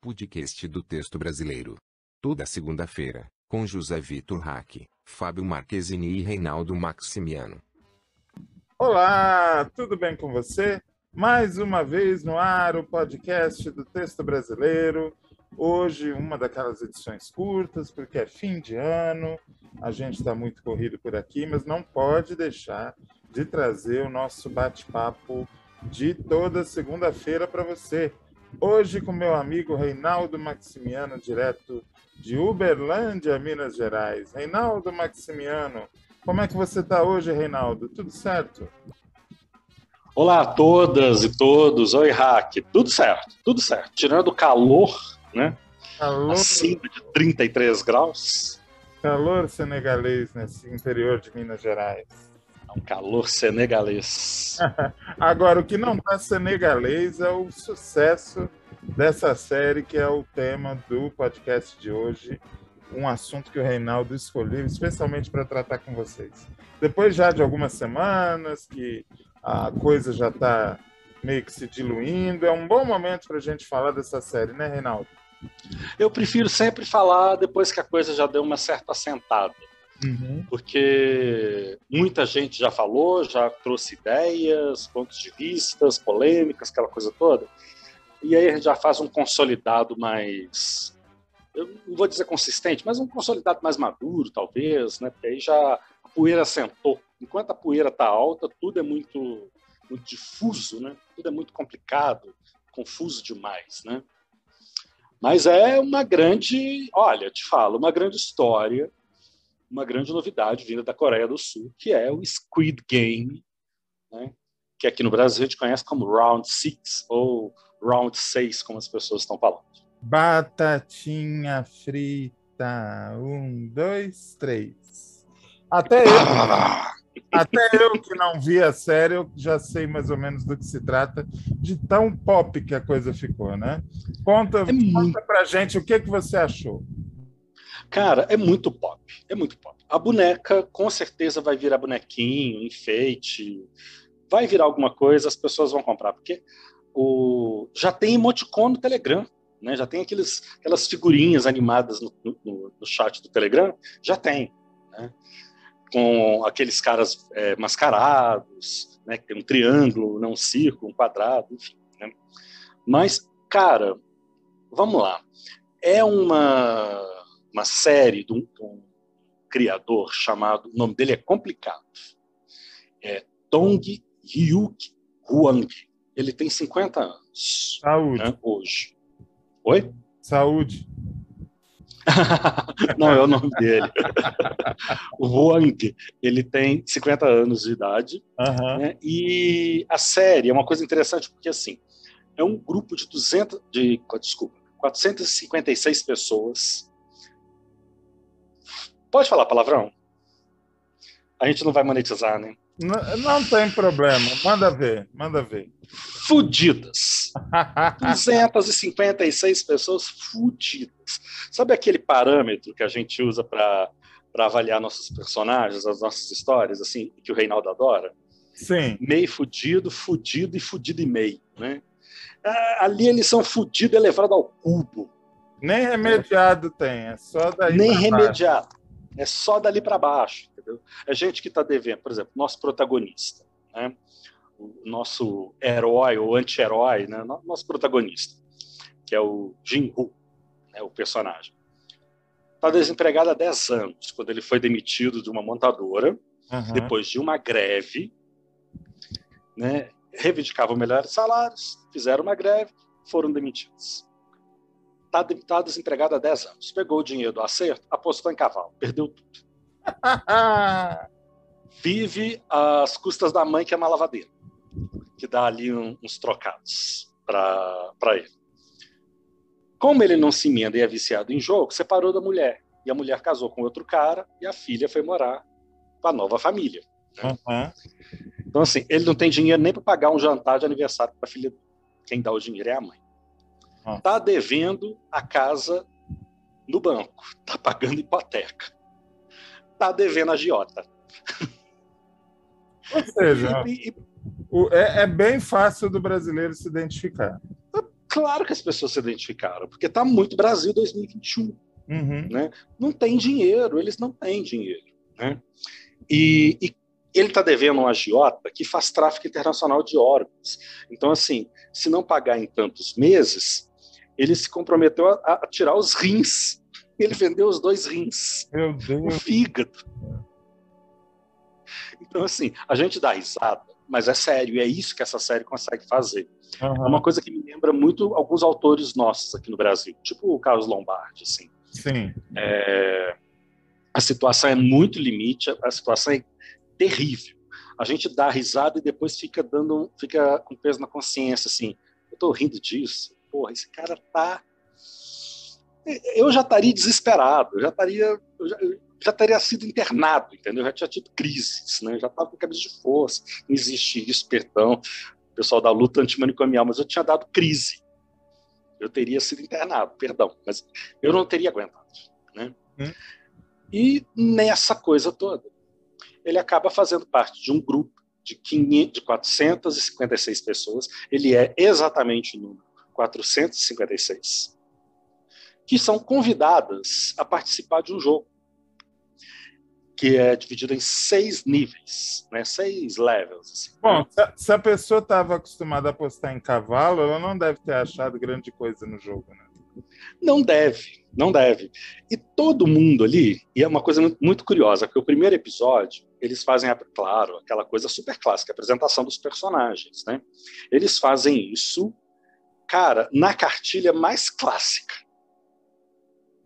podcast do texto brasileiro. Toda segunda-feira, com José Vitor Hack, Fábio Marquezini e Reinaldo Maximiano. Olá, tudo bem com você? Mais uma vez no ar o podcast do texto brasileiro. Hoje, uma daquelas edições curtas, porque é fim de ano, a gente está muito corrido por aqui, mas não pode deixar de trazer o nosso bate-papo de toda segunda-feira para você. Hoje com meu amigo Reinaldo Maximiano, direto de Uberlândia, Minas Gerais. Reinaldo Maximiano, como é que você está hoje, Reinaldo? Tudo certo? Olá a todas e todos. Oi, Hack. Tudo certo, tudo certo. Tirando o calor, né? Calor... Acima de 33 graus. Calor senegalês nesse interior de Minas Gerais. É um calor senegalês. Agora, o que não está senegalês é o sucesso dessa série, que é o tema do podcast de hoje. Um assunto que o Reinaldo escolheu especialmente para tratar com vocês. Depois já de algumas semanas que a coisa já está meio que se diluindo, é um bom momento para a gente falar dessa série, né, Reinaldo? Eu prefiro sempre falar depois que a coisa já deu uma certa assentada. Uhum. Porque muita gente já falou, já trouxe ideias, pontos de vistas, polêmicas, aquela coisa toda. E aí a gente já faz um consolidado mais. Eu não vou dizer consistente, mas um consolidado mais maduro, talvez, né? Porque aí já a poeira assentou. Enquanto a poeira está alta, tudo é muito, muito difuso, né? Tudo é muito complicado, confuso demais, né? Mas é uma grande, olha, te falo, uma grande história, uma grande novidade vinda da Coreia do Sul, que é o Squid Game, né? que aqui no Brasil a gente conhece como Round Six ou Round 6, como as pessoas estão falando. Batatinha frita. Um, dois, três. Até eu. Até eu que não vi a série, eu já sei mais ou menos do que se trata, de tão pop que a coisa ficou, né? Conta, é conta pra gente o que, que você achou. Cara, é muito pop, é muito pop. A boneca com certeza vai virar bonequinho, enfeite, vai virar alguma coisa, as pessoas vão comprar, porque o... já tem emoticon no Telegram, né? Já tem aqueles, aquelas figurinhas animadas no, no, no chat do Telegram, já tem, né? com aqueles caras é, mascarados, né, que tem um triângulo, não um círculo, um quadrado, enfim. Né? Mas, cara, vamos lá. É uma, uma série de um, de um criador chamado, o nome dele é complicado, é Dong Hyuk Huang. Ele tem 50 anos. Saúde. Né, hoje. Oi? Saúde. Não, é o nome dele. o Huang, ele tem 50 anos de idade. Uhum. Né? E a série é uma coisa interessante porque, assim, é um grupo de 200... De, desculpa, 456 pessoas. Pode falar palavrão? A gente não vai monetizar, né? Não, não tem problema. Manda ver, manda ver. Fudidas. 256 pessoas fudidas. Sabe aquele parâmetro que a gente usa para avaliar nossos personagens, as nossas histórias, assim, que o Reinaldo adora? Sim. Meio fudido, fudido e fudido e meio, né? Ah, ali eles são fudidos elevado ao cubo. Nem remediado é. tem, é só daí Nem remediado. Baixo. É só dali para baixo, entendeu? É gente que está devendo, por exemplo, nosso protagonista, né? o nosso herói ou anti-herói, né? nosso protagonista, que é o Jin-Hu, né? o personagem. Está desempregado há 10 anos, quando ele foi demitido de uma montadora, uhum. depois de uma greve, né? reivindicavam melhores salários, fizeram uma greve, foram demitidos. Está tá desempregado há 10 anos. Pegou o dinheiro do acerto, apostou em cavalo, perdeu tudo. Vive às custas da mãe, que é uma lavadeira que dá ali uns trocados para ele. Como ele não se emenda e é viciado em jogo, separou da mulher. E a mulher casou com outro cara e a filha foi morar com a nova família. Né? Uhum. Então, assim, ele não tem dinheiro nem para pagar um jantar de aniversário para a filha. Quem dá o dinheiro é a mãe. Está devendo a casa no banco, está pagando hipoteca, está devendo a giota. Ou seja, e, e, é, é, bem fácil do brasileiro se identificar. Claro que as pessoas se identificaram, porque está muito Brasil 2021. Uhum. Né? Não tem dinheiro, eles não têm dinheiro. Né? E, e ele está devendo um agiota que faz tráfico internacional de órgãos. Então, assim, se não pagar em tantos meses, ele se comprometeu a, a tirar os rins. Ele vendeu os dois rins, o fígado. Então, assim, a gente dá risada, mas é sério, e é isso que essa série consegue fazer. Uhum. É uma coisa que me lembra muito alguns autores nossos aqui no Brasil, tipo o Carlos Lombardi, assim. Sim. É, a situação é muito limite, a situação é terrível. A gente dá risada e depois fica dando, fica com peso na consciência, assim, eu tô rindo disso, porra, esse cara tá... Eu já estaria desesperado, eu já estaria... Eu já, eu já teria sido internado, entendeu? Já tinha tido crises, né? Já estava com cabeça de força, não existia isso, perdão, pessoal da luta antimanicomial, mas eu tinha dado crise. Eu teria sido internado, perdão, mas eu não teria aguentado, né? Hum. E nessa coisa toda, ele acaba fazendo parte de um grupo de, 500, de 456 pessoas, ele é exatamente o número 456, que são convidadas a participar de um jogo que é dividido em seis níveis, né? seis levels. Assim. Bom, se a pessoa estava acostumada a apostar em cavalo, ela não deve ter achado grande coisa no jogo, né? Não deve, não deve. E todo mundo ali, e é uma coisa muito curiosa, porque o primeiro episódio, eles fazem, claro, aquela coisa super clássica, a apresentação dos personagens, né? Eles fazem isso, cara, na cartilha mais clássica.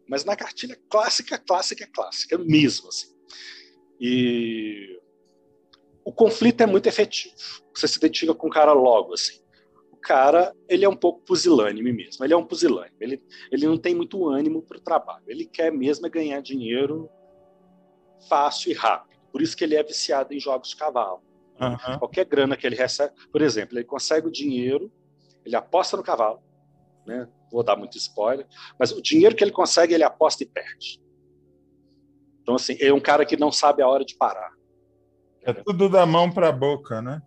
Mas na cartilha clássica, clássica, clássica mesmo, assim. E o conflito é muito efetivo. Você se identifica com o cara logo, assim. O cara, ele é um pouco pusilânime mesmo. Ele é um pusilânime. Ele, ele não tem muito ânimo para o trabalho. Ele quer mesmo é ganhar dinheiro fácil e rápido. Por isso que ele é viciado em jogos de cavalo. Uhum. Qualquer grana que ele recebe, por exemplo, ele consegue o dinheiro, ele aposta no cavalo, né? Vou dar muito spoiler, mas o dinheiro que ele consegue, ele aposta e perde. Então, assim, é um cara que não sabe a hora de parar. É tudo da mão para a boca, né?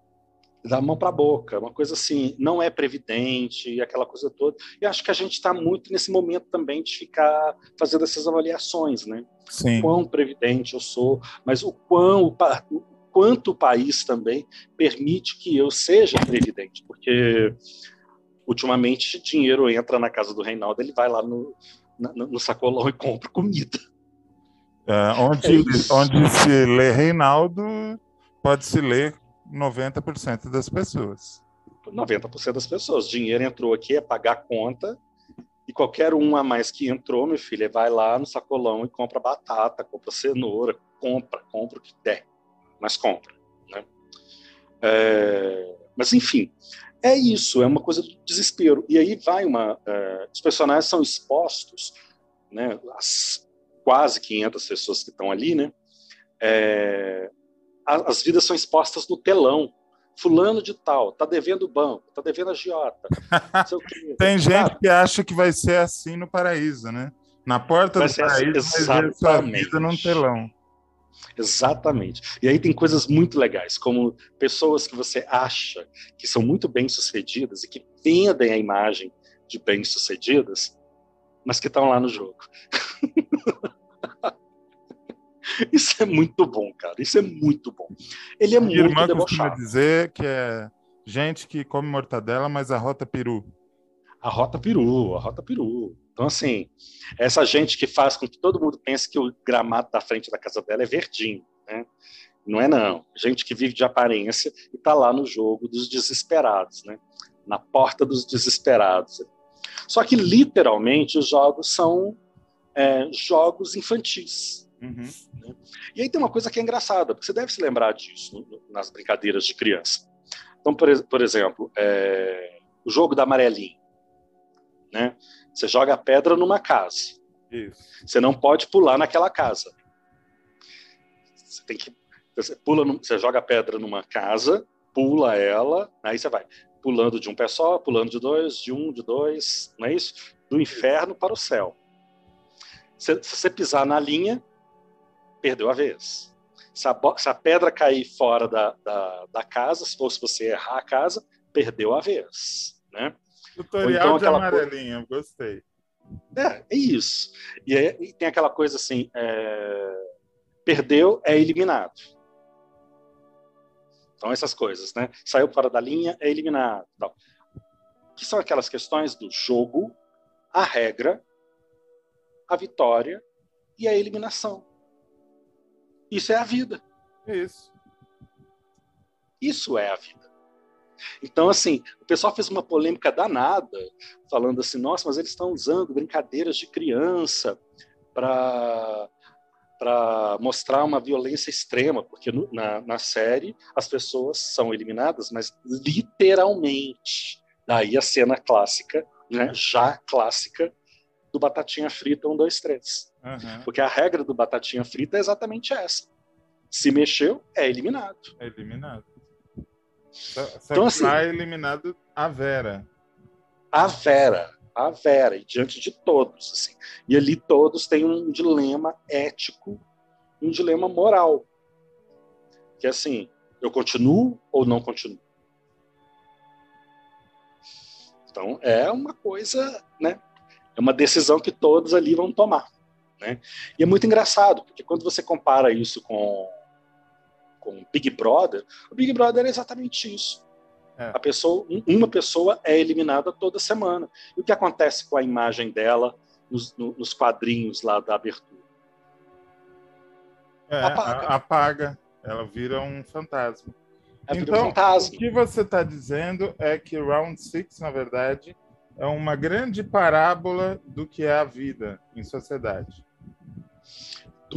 Da mão para a boca, uma coisa assim, não é previdente e aquela coisa toda. E acho que a gente está muito nesse momento também de ficar fazendo essas avaliações, né? Sim. O quão previdente eu sou, mas o quão o, o quanto o país também permite que eu seja previdente, porque ultimamente dinheiro entra na casa do Reinaldo, ele vai lá no, no, no sacolão e compra comida. É, onde, é onde se lê Reinaldo, pode-se ler 90% das pessoas. 90% das pessoas. Dinheiro entrou aqui, é pagar a conta, e qualquer um a mais que entrou, meu filho, vai lá no sacolão e compra batata, compra cenoura, compra, compra o que der, mas compra. Né? É, mas, enfim, é isso, é uma coisa de desespero. E aí vai uma. É, os personagens são expostos, né, as, quase 500 pessoas que estão ali, né? É, as vidas são expostas no telão. Fulano de tal, tá devendo banco, tá devendo agiota. Tem gente que acha que vai ser assim no paraíso, né? Na porta vai do paraíso, assim, vai ver sua vida num telão. Exatamente. E aí tem coisas muito legais, como pessoas que você acha que são muito bem-sucedidas e que vendem a imagem de bem-sucedidas, mas que estão lá no jogo. Isso é muito bom, cara. Isso é muito bom. Ele é Minha muito irmã debochado. dizer que é gente que come mortadela, mas a rota peru. A rota peru, a rota peru. Então, assim, essa gente que faz com que todo mundo pense que o gramado da frente da casa dela é verdinho, né? Não é não. Gente que vive de aparência e está lá no jogo dos desesperados, né? Na porta dos desesperados. Só que, literalmente, os jogos são é, jogos infantis. Uhum. Né? E aí tem uma coisa que é engraçada, porque você deve se lembrar disso nas brincadeiras de criança. Então, por, por exemplo, é, o jogo da amarelinha. Né? Você joga a pedra numa casa. Isso. Você não pode pular naquela casa. Você tem que. Você, pula, você joga a pedra numa casa, pula ela, aí você vai pulando de um pé só, pulando de dois, de um, de dois, não é isso? Do inferno para o céu. Se, se você pisar na linha, perdeu a vez. Se a, se a pedra cair fora da, da, da, casa, ou se você errar a casa, perdeu a vez. Né? Tutorial então, de amarelinha, coisa... gostei. É, é isso. E, aí, e tem aquela coisa assim: é... perdeu, é eliminado. Então, essas coisas, né? Saiu fora da linha, é eliminado. Tal. Que são aquelas questões do jogo, a regra, a vitória e a eliminação. Isso é a vida. Isso. Isso é a vida. Então, assim, o pessoal fez uma polêmica danada, falando assim: nossa, mas eles estão usando brincadeiras de criança para para mostrar uma violência extrema, porque no, na, na série as pessoas são eliminadas, mas literalmente. Daí a cena clássica, né, já clássica, do Batatinha Frita 1, 2, 3. Uhum. Porque a regra do Batatinha Frita é exatamente essa. Se mexeu, é eliminado. É eliminado. Só então, assim, é eliminado a Vera. A Vera. A Vera, e diante de todos. Assim. E ali todos têm um dilema ético e um dilema moral. Que é assim, eu continuo ou não continuo? Então, é uma coisa, né? É uma decisão que todos ali vão tomar. Né? E é muito engraçado, porque quando você compara isso com, com Big Brother, o Big Brother é exatamente isso. É. A pessoa, uma pessoa é eliminada toda semana. E o que acontece com a imagem dela nos, nos quadrinhos lá da abertura? É, apaga. apaga. Ela vira um fantasma. Ela então, um fantasma. o que você está dizendo é que Round Six, na verdade, é uma grande parábola do que é a vida em sociedade.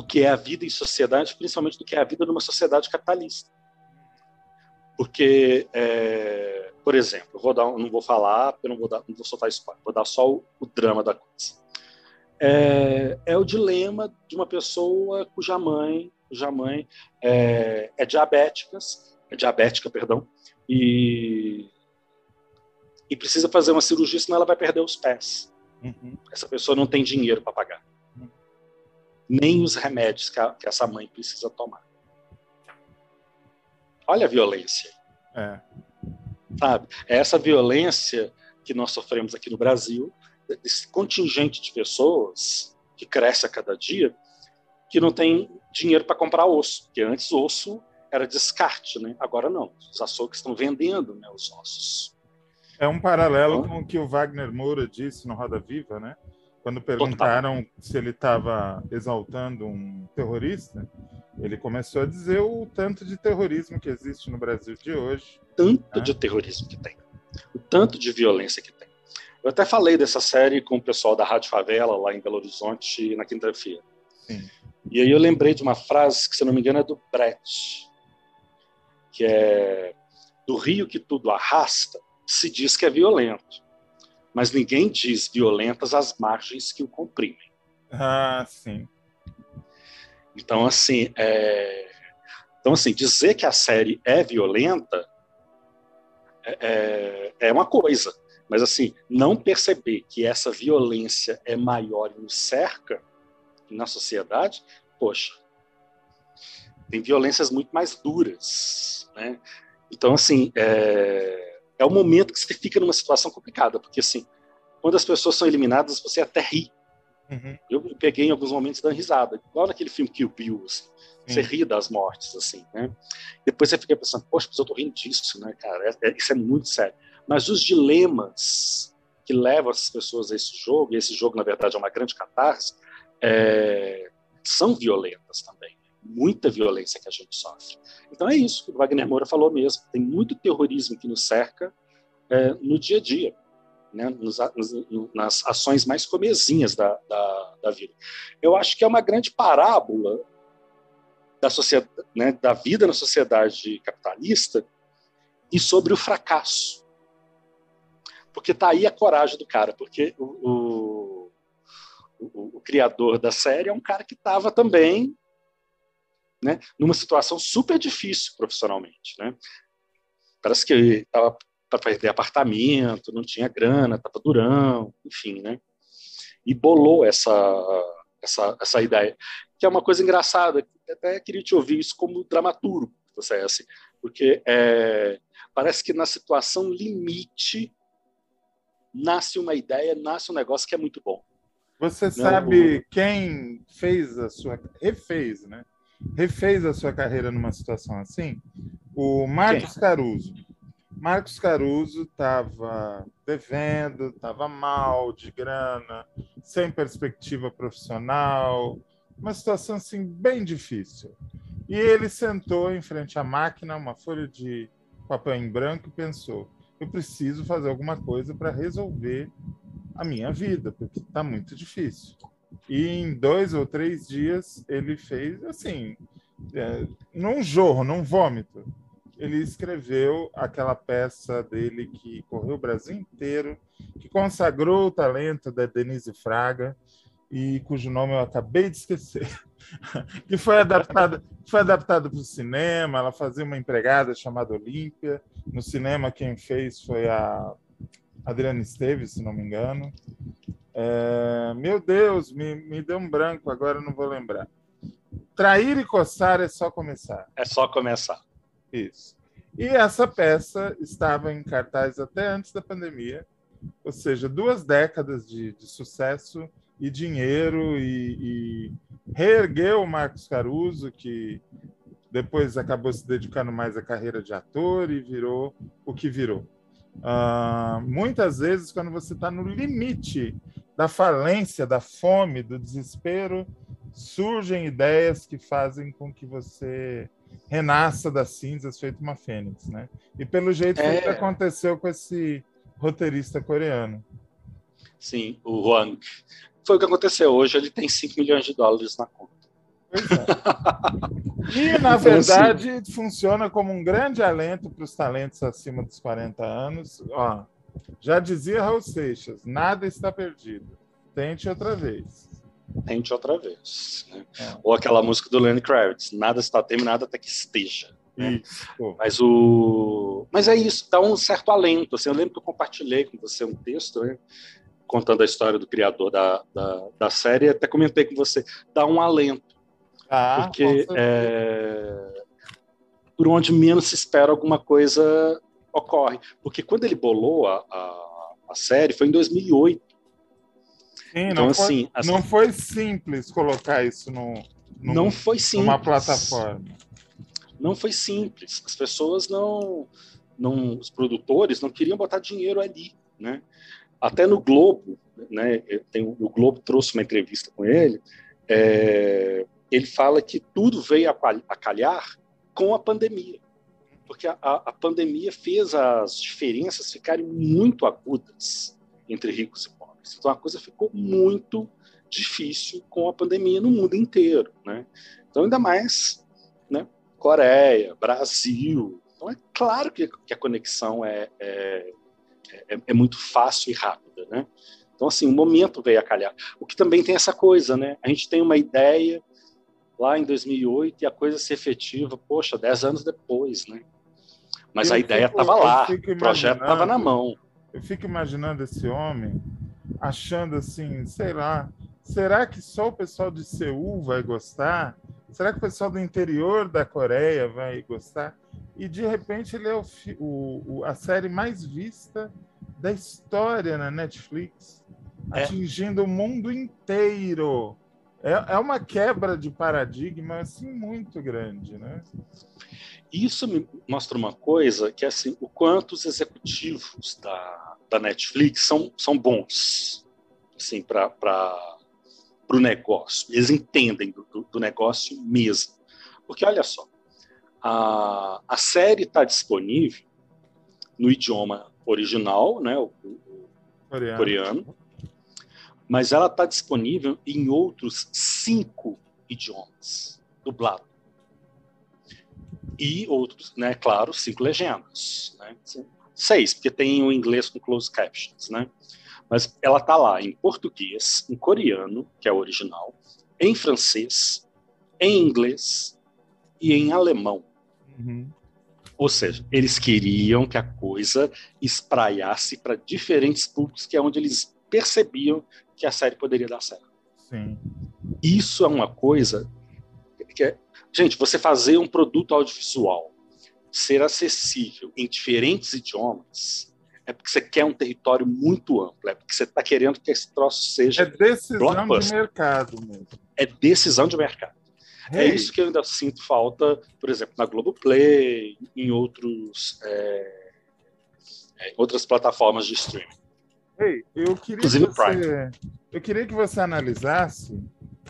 Do que é a vida em sociedade, principalmente do que é a vida numa sociedade capitalista. Porque, é, por exemplo, vou dar, não vou falar, eu não vou, dar, não vou soltar spoiler, vou dar só o, o drama da coisa. É, é, o dilema de uma pessoa cuja mãe, cuja mãe é, é diabética, é diabética, perdão, e e precisa fazer uma cirurgia, senão ela vai perder os pés. Uhum. Essa pessoa não tem dinheiro para pagar. Nem os remédios que, a, que, essa mãe precisa tomar. Olha a violência. É. Sabe? É essa violência que nós sofremos aqui no Brasil, esse contingente de pessoas que cresce a cada dia, que não tem dinheiro para comprar osso, porque antes osso era descarte, né? Agora não. Os açougues estão vendendo né, os ossos. É um paralelo com o que o Wagner Moura disse no Roda Viva, né? Quando perguntaram Total. se ele estava exaltando um terrorista, ele começou a dizer o tanto de terrorismo que existe no Brasil de hoje. Tanto né? de terrorismo que tem. O tanto de violência que tem. Eu até falei dessa série com o pessoal da Rádio Favela, lá em Belo Horizonte, na quinta-feira. E aí eu lembrei de uma frase que, se não me engano, é do Brecht, que é do rio que tudo arrasta, se diz que é violento, mas ninguém diz violentas as margens que o comprimem. Ah, sim. Então, assim, é... então, assim dizer que a série é violenta é, é, é uma coisa, mas, assim, não perceber que essa violência é maior e nos cerca na sociedade, poxa, tem violências muito mais duras, né? Então, assim, é é o momento que você fica numa situação complicada, porque assim, quando as pessoas são eliminadas, você até ri. Uhum. Eu peguei em alguns momentos dando risada, igual naquele filme Kill Bill, assim. Você ri das mortes, assim, né? Depois você fica pensando, poxa, mas eu tô rindo disso, né, cara? É, é, isso é muito sério. Mas os dilemas que levam as pessoas a esse jogo, e esse jogo, na verdade, é uma grande catarse, é, são violentas também muita violência que a gente sofre. Então é isso que o Wagner Moura falou mesmo. Tem muito terrorismo que nos cerca é, no dia a dia, né, nos, nas ações mais comezinhas da, da, da, vida. Eu acho que é uma grande parábola da, sociedade, né, da vida na sociedade capitalista e sobre o fracasso. Porque está aí a coragem do cara, porque o, o, o, o criador da série é um cara que estava também né, numa situação super difícil profissionalmente. Né? Parece que estava para perder apartamento, não tinha grana, estava durão, enfim, né? E bolou essa, essa, essa ideia, que é uma coisa engraçada, até queria te ouvir isso como dramaturgo, você é assim, porque é, parece que na situação limite nasce uma ideia, nasce um negócio que é muito bom. Você Não, sabe quem fez a sua. refez, né? Refez a sua carreira numa situação assim? O Marcos quem? Caruso. Marcos Caruso estava devendo, estava mal de grana, sem perspectiva profissional, uma situação assim bem difícil. E ele sentou em frente à máquina, uma folha de papel em branco e pensou: eu preciso fazer alguma coisa para resolver a minha vida, porque está muito difícil. E em dois ou três dias ele fez assim, é, num jorro, num vômito. Ele escreveu aquela peça dele que correu o Brasil inteiro, que consagrou o talento da Denise Fraga e cujo nome eu acabei de esquecer. que foi adaptada foi adaptado para o cinema. Ela fazia uma empregada chamada Olímpia. No cinema, quem fez foi a Adriana Esteves, se não me engano. É, meu Deus, me, me deu um branco, agora não vou lembrar. Trair e coçar é só começar. É só começar. Isso. E essa peça estava em cartaz até antes da pandemia, ou seja, duas décadas de, de sucesso e dinheiro e, e reergueu o Marcos Caruso, que depois acabou se dedicando mais à carreira de ator e virou o que virou. Uh, muitas vezes, quando você está no limite da falência, da fome, do desespero, surgem ideias que fazem com que você renasça das cinzas feito uma fênix, né? E pelo jeito é... que aconteceu com esse roteirista coreano. Sim, o Wang. Foi o que aconteceu. Hoje ele tem 5 milhões de dólares na conta. É. E, na verdade, então, assim, funciona como um grande alento para os talentos acima dos 40 anos. Ó, já dizia Raul Seixas, nada está perdido. Tente outra vez. Tente outra vez. Né? É. Ou aquela música do Lenny Kravitz, nada está terminado até que esteja. Né? Mas o, mas é isso, dá um certo alento. Assim, eu lembro que eu compartilhei com você um texto, né? contando a história do criador da, da, da série, até comentei com você, dá um alento. Ah, porque é, por onde menos se espera alguma coisa ocorre. Porque quando ele bolou a, a, a série, foi em 2008. Sim, então, não, assim, foi, não foi simples colocar isso no, no, não foi simples. numa plataforma. Não foi simples. As pessoas não, não, os produtores não queriam botar dinheiro ali, né? Até no Globo, né? Tem, o Globo trouxe uma entrevista com ele. É, ele fala que tudo veio a calhar com a pandemia, porque a, a pandemia fez as diferenças ficarem muito agudas entre ricos e pobres. Então a coisa ficou muito difícil com a pandemia no mundo inteiro, né? Então ainda mais, né? Coreia, Brasil. Então é claro que, que a conexão é, é, é, é muito fácil e rápida, né? Então, assim, o momento veio a calhar. O que também tem essa coisa, né? A gente tem uma ideia lá em 2008 e a coisa se efetiva, poxa, dez anos depois, né? Mas eu a ideia estava lá, o projeto estava na mão. Eu fico imaginando esse homem achando assim, sei lá, será que só o pessoal de Seul vai gostar? Será que o pessoal do interior da Coreia vai gostar? E de repente ele é o, o, a série mais vista da história na Netflix, é. atingindo o mundo inteiro. É, é uma quebra de paradigma assim muito grande, né? Isso me mostra uma coisa que é assim, o quanto os executivos da, da Netflix são, são bons assim, para o negócio. Eles entendem do, do, do, negócio mesmo. Porque, olha só, a, a série está disponível no idioma original, né, o, o coreano. coreano mas ela está disponível em outros cinco idiomas, dublado. E outros, né, claro, cinco legendas. Né? Seis, porque tem o inglês com closed captions, né? Mas ela está lá em português, em coreano, que é o original, em francês, em inglês e em alemão. Uhum. Ou seja, eles queriam que a coisa espraiasse para diferentes públicos, que é onde eles percebiam que a série poderia dar certo. Sim. Isso é uma coisa que é, gente, você fazer um produto audiovisual ser acessível em diferentes idiomas é porque você quer um território muito amplo, é porque você está querendo que esse troço seja. É decisão de mercado mesmo. É decisão de mercado. É hey. É isso que eu ainda sinto falta, por exemplo, na Globoplay, em outros, é, é, outras plataformas de streaming. Hey, eu queria Inclusive que você, eu queria que você analisasse,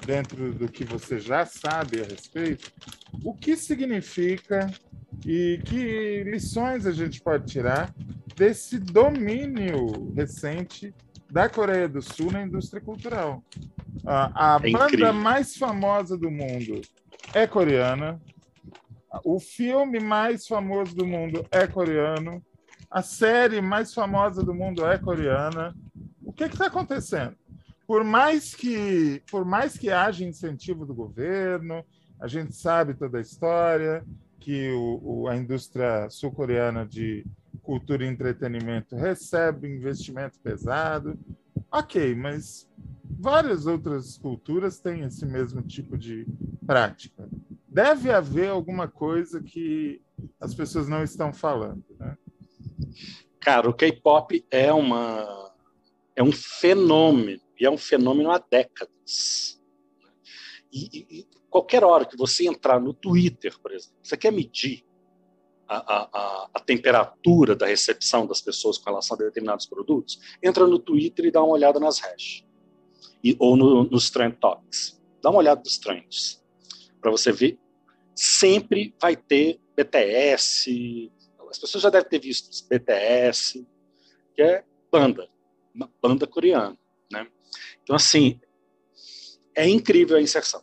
dentro do que você já sabe a respeito, o que significa e que lições a gente pode tirar desse domínio recente da Coreia do Sul na indústria cultural. A, a é banda incrível. mais famosa do mundo é coreana. O filme mais famoso do mundo é coreano. A série mais famosa do mundo é coreana. O que está acontecendo? Por mais que, por mais que haja incentivo do governo, a gente sabe toda a história que o, o, a indústria sul-coreana de cultura e entretenimento recebe investimento pesado. Ok, mas várias outras culturas têm esse mesmo tipo de prática. Deve haver alguma coisa que as pessoas não estão falando, né? Cara, o K-pop é uma é um fenômeno e é um fenômeno há décadas. E, e, qualquer hora que você entrar no Twitter, por exemplo, você quer medir a, a, a, temperatura da recepção das pessoas com relação a determinados produtos, entra no Twitter e dá uma olhada nas hashtags. E, ou no, nos trend topics. Dá uma olhada nos trends. Para você ver, sempre vai ter BTS. As pessoas já devem ter visto BTS, que é banda, uma banda coreana. Né? Então, assim, é incrível a inserção.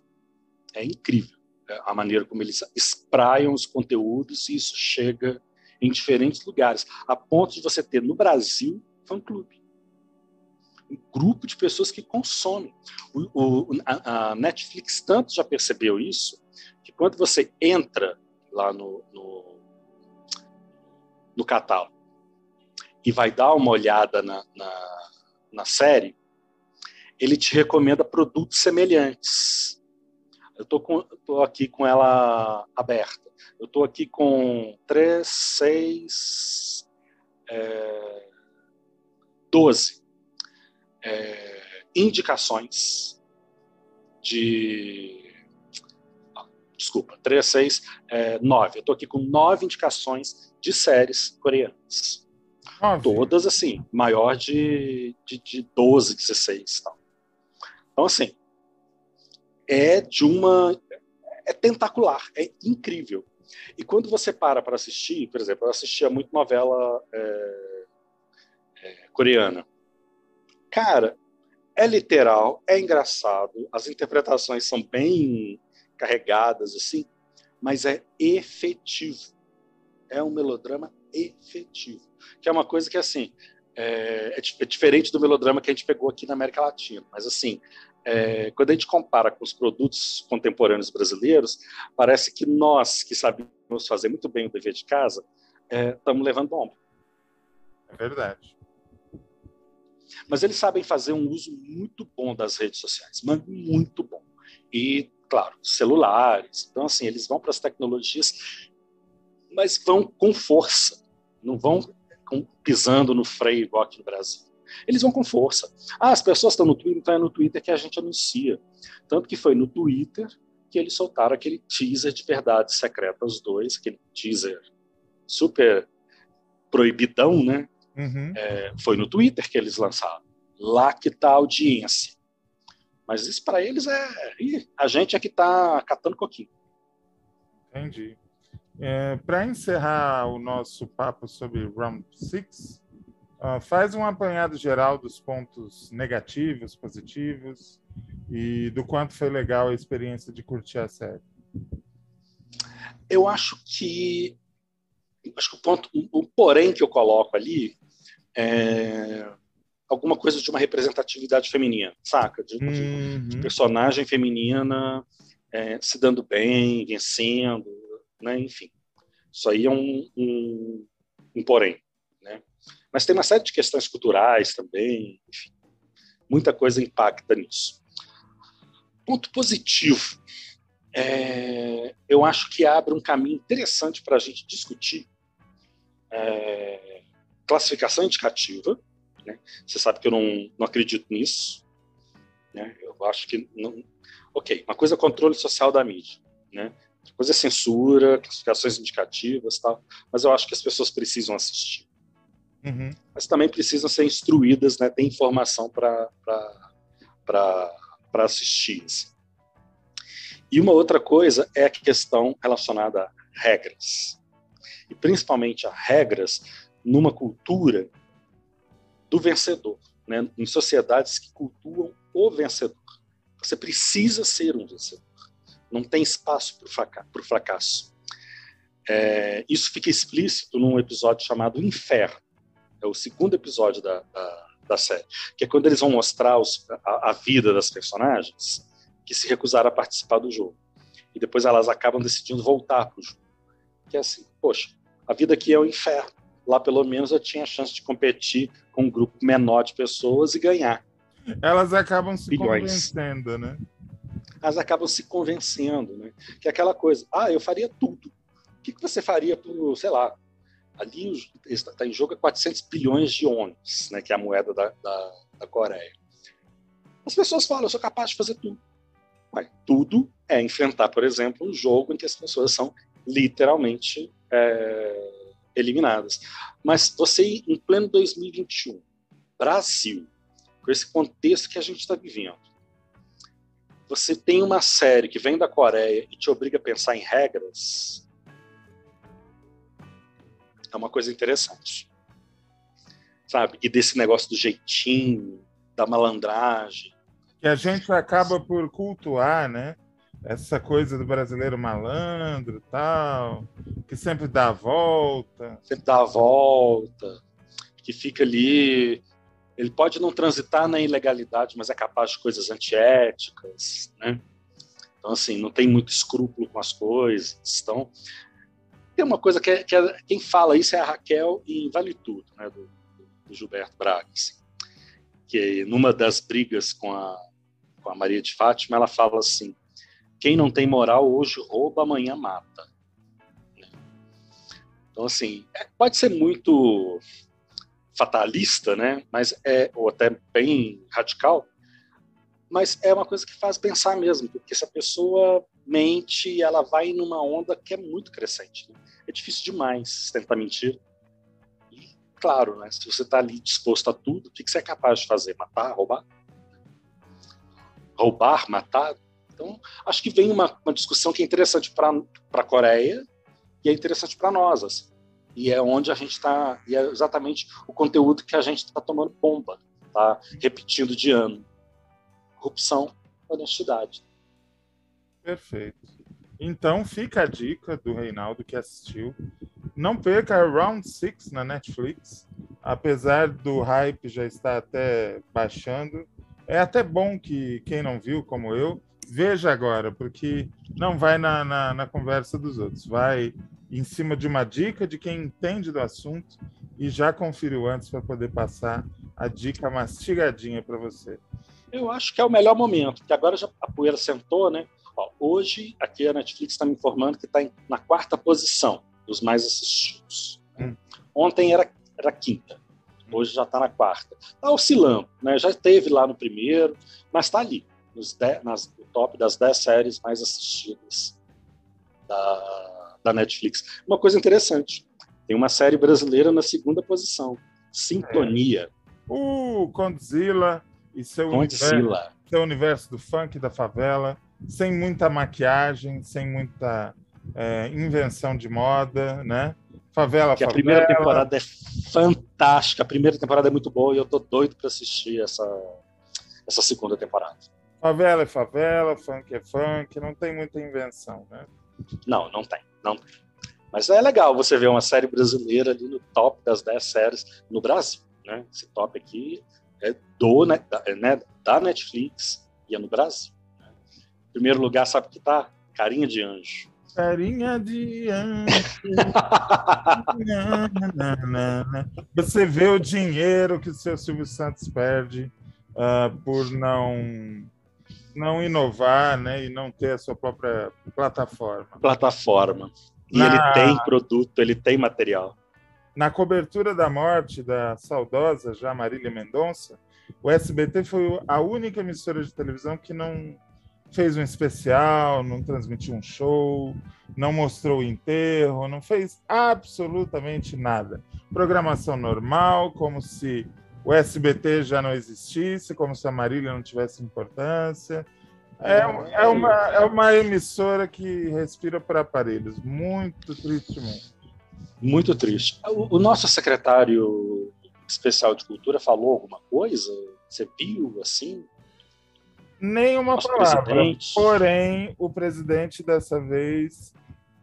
É incrível a maneira como eles espraiam os conteúdos e isso chega em diferentes lugares, a ponto de você ter no Brasil fã-clube. Um grupo de pessoas que consomem. O, o, a, a, Netflix tanto já percebeu isso, que quando você entra lá no, no, no catálogo e vai dar uma olhada na, na, na série, ele te recomenda produtos semelhantes eu tô aqui com ela aberta. Eu estou aqui com três, seis, é, doze é, indicações de. Desculpa, três, seis, é, nove. Eu estou aqui com nove indicações de séries coreanas. Nove. Todas, assim, maior de, de, de 12, 16 tal. Então, assim, é de uma. é tentacular, é incrível. E quando você para para assistir, por exemplo, eu assistia muito novela é, é, coreana. Cara, é literal, é engraçado, as interpretações são bem carregadas, assim, mas é efetivo. É um melodrama efetivo. Que é uma coisa que, assim, é, é, diferente do melodrama que a gente pegou aqui na América Latina. Mas, assim, é, quando a gente compara com os produtos contemporâneos brasileiros, parece que nós, que sabemos fazer muito bem o dever de casa, estamos é, levando bomba. É verdade. Mas eles sabem fazer um uso muito bom das redes sociais, mas muito bom. E, claro, celulares. Então, assim, eles vão para as tecnologias, mas vão com força. Não vão pisando no freio igual aqui no Brasil. Eles vão com força. Ah, as pessoas estão no Twitter, então é no Twitter que a gente anuncia. Tanto que foi no Twitter que eles soltaram aquele teaser de Verdades Secretas 2, aquele teaser super proibidão, né? Uhum. É, foi no Twitter que eles lançaram. Lá que está a audiência. Mas isso para eles é. Ih, a gente é que está catando coquinho. Entendi. É, para encerrar o nosso papo sobre Round 6, Uh, faz um apanhado geral dos pontos negativos, positivos e do quanto foi legal a experiência de curtir a série. Eu acho que acho que o ponto, o porém que eu coloco ali é alguma coisa de uma representatividade feminina, saca? De, uhum. de personagem feminina é, se dando bem, vencendo, né? Enfim, isso aí é um, um, um porém. Mas tem uma série de questões culturais também, enfim, muita coisa impacta nisso. Ponto positivo, é, eu acho que abre um caminho interessante para a gente discutir é, classificação indicativa. Né? Você sabe que eu não, não acredito nisso. Né? Eu acho que. Não... Ok, uma coisa é controle social da mídia. Né? Outra coisa é censura, classificações indicativas tal. Mas eu acho que as pessoas precisam assistir. Uhum. Mas também precisam ser instruídas, né? ter informação para assistir. Assim. E uma outra coisa é a questão relacionada a regras. E principalmente a regras numa cultura do vencedor, né? em sociedades que cultuam o vencedor. Você precisa ser um vencedor. Não tem espaço para o fracasso. É, isso fica explícito num episódio chamado Inferno. É o segundo episódio da, da, da série, que é quando eles vão mostrar os, a, a vida das personagens que se recusaram a participar do jogo. E depois elas acabam decidindo voltar para o jogo. Que é assim, poxa, a vida aqui é o inferno. Lá pelo menos eu tinha a chance de competir com um grupo menor de pessoas e ganhar. Elas acabam se Bilhões. convencendo, né? Elas acabam se convencendo, né? Que é aquela coisa, ah, eu faria tudo. O que, que você faria por, sei lá, ali está em jogo 400 bilhões de ones, né? Que é a moeda da, da, da Coreia. As pessoas falam, eu sou capaz de fazer tudo. Mas tudo é enfrentar, por exemplo, um jogo em que as pessoas são literalmente é, eliminadas. Mas você, em pleno 2021, Brasil, com esse contexto que a gente está vivendo, você tem uma série que vem da Coreia e te obriga a pensar em regras, é uma coisa interessante. Sabe? E desse negócio do jeitinho, da malandragem, que a gente acaba por cultuar, né? Essa coisa do brasileiro malandro tal, que sempre dá a volta. Sempre dá a volta, que fica ali. Ele pode não transitar na ilegalidade, mas é capaz de coisas antiéticas, né? Então, assim, não tem muito escrúpulo com as coisas. Então, tem uma coisa que, é, que é, quem fala isso é a Raquel em Vale Tudo, né? Do, do Gilberto Braga. Assim que numa das brigas com a, com a Maria de Fátima, ela fala assim: quem não tem moral hoje rouba, amanhã mata. Então, assim, é, pode ser muito fatalista, né? Mas é, ou até bem radical, mas é uma coisa que faz pensar mesmo, porque se a pessoa mente, ela vai numa onda que é muito crescente. Né? É difícil demais tentar mentir claro, né? Se você está ali disposto a tudo, o que, que você é capaz de fazer? Matar, roubar? Roubar, matar? Então, acho que vem uma, uma discussão que é interessante para a Coreia e é interessante para nós. Assim. E é onde a gente está, e é exatamente o conteúdo que a gente está tomando bomba, tá repetindo de ano. Corrupção, honestidade. Perfeito. Então fica a dica do Reinaldo que assistiu não perca Round 6 na Netflix. Apesar do hype já estar até baixando. É até bom que quem não viu, como eu, veja agora, porque não vai na, na, na conversa dos outros. Vai em cima de uma dica de quem entende do assunto e já conferiu antes para poder passar a dica mastigadinha para você. Eu acho que é o melhor momento, porque agora já a poeira sentou, né? Ó, hoje, aqui a Netflix está me informando que está na quarta posição dos mais assistidos. Hum. Ontem era, era quinta, hoje já está na quarta. Está oscilando, né? já esteve lá no primeiro, mas está ali, nos dez, nas, top das 10 séries mais assistidas da, da Netflix. Uma coisa interessante, tem uma série brasileira na segunda posição, Sintonia. É. Uh, Condzilla e seu Universo, seu universo do funk da favela, sem muita maquiagem, sem muita é, invenção de moda, né? Favela, que favela. a primeira temporada é fantástica, a primeira temporada é muito boa e eu tô doido para assistir essa, essa segunda temporada. Favela é favela, funk é funk, não tem muita invenção, né? Não, não tem, não tem. Mas é legal você ver uma série brasileira ali no top das 10 séries no Brasil, né? Esse top aqui é do né, da, é, né, da Netflix e é no Brasil. Né? Em primeiro lugar, sabe que tá? Carinha de Anjo. Carinha de Você vê o dinheiro que o seu Silvio Santos perde uh, por não não inovar, né, e não ter a sua própria plataforma. Plataforma. E Na... ele tem produto, ele tem material. na cobertura da morte da saudosa já Marília Mendonça, o SBT foi a única emissora de televisão que não fez um especial, não transmitiu um show, não mostrou o enterro, não fez absolutamente nada. Programação normal, como se o SBT já não existisse, como se a Marília não tivesse importância. É, é, uma, é uma emissora que respira por aparelhos, muito tristemente. Muito triste. O, o nosso secretário especial de cultura falou alguma coisa? Você viu assim? Nenhuma Nosso palavra. Presidente. Porém, o presidente dessa vez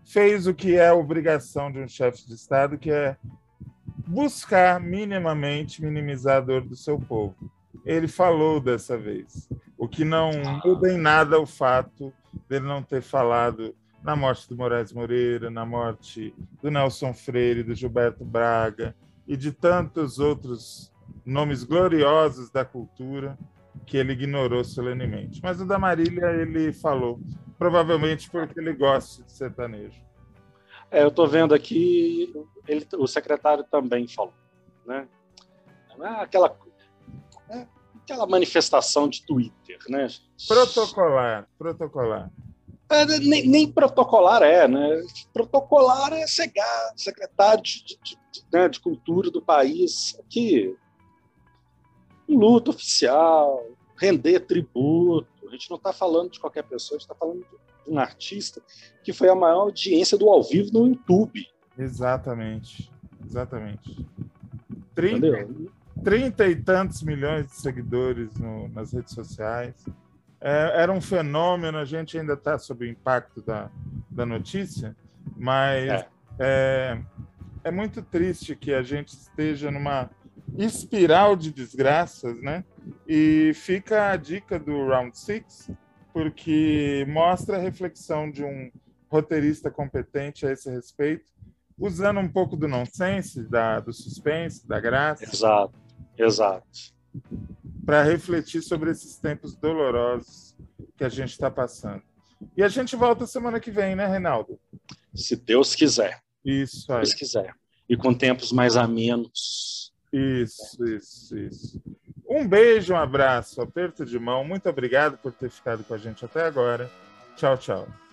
fez o que é obrigação de um chefe de Estado, que é buscar minimamente minimizar a dor do seu povo. Ele falou dessa vez, o que não muda em nada o fato dele não ter falado na morte do Moraes Moreira, na morte do Nelson Freire, do Gilberto Braga e de tantos outros nomes gloriosos da cultura que ele ignorou solenemente. Mas o da Marília ele falou, provavelmente porque ele gosta de sertanejo. É, eu estou vendo aqui, ele, o secretário também falou, né? Aquela, é, aquela manifestação de Twitter, né? Protocolar, protocolar. É, nem, nem, protocolar é, né? Protocolar é cegar, secretário de, de, de, né, de cultura do país, que um luto oficial, render tributo. A gente não está falando de qualquer pessoa, a gente está falando de um artista que foi a maior audiência do ao vivo no YouTube. Exatamente, exatamente. 30, 30 e tantos milhões de seguidores no, nas redes sociais é, era um fenômeno, a gente ainda está sob o impacto da, da notícia, mas é. É, é muito triste que a gente esteja numa espiral de desgraças, né? E fica a dica do Round Six, porque mostra a reflexão de um roteirista competente a esse respeito, usando um pouco do nonsense, da, do suspense, da graça. Exato, exato para refletir sobre esses tempos dolorosos que a gente está passando. E a gente volta semana que vem, né, Reinaldo? Se Deus quiser. Isso aí. Se Deus quiser. E com tempos mais amenos. Isso, isso, isso. Um beijo, um abraço, aperto de mão. Muito obrigado por ter ficado com a gente até agora. Tchau, tchau.